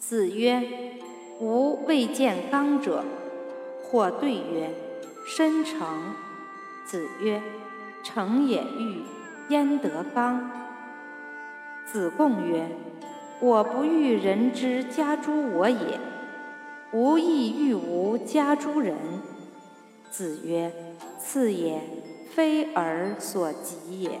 子曰：“吾未见刚者。”或对曰：“申成。”子曰：“成也欲，焉得刚？”子贡曰：“我不欲人之家诸我也，吾亦欲无家诸人。”子曰：“次也，非尔所及也。”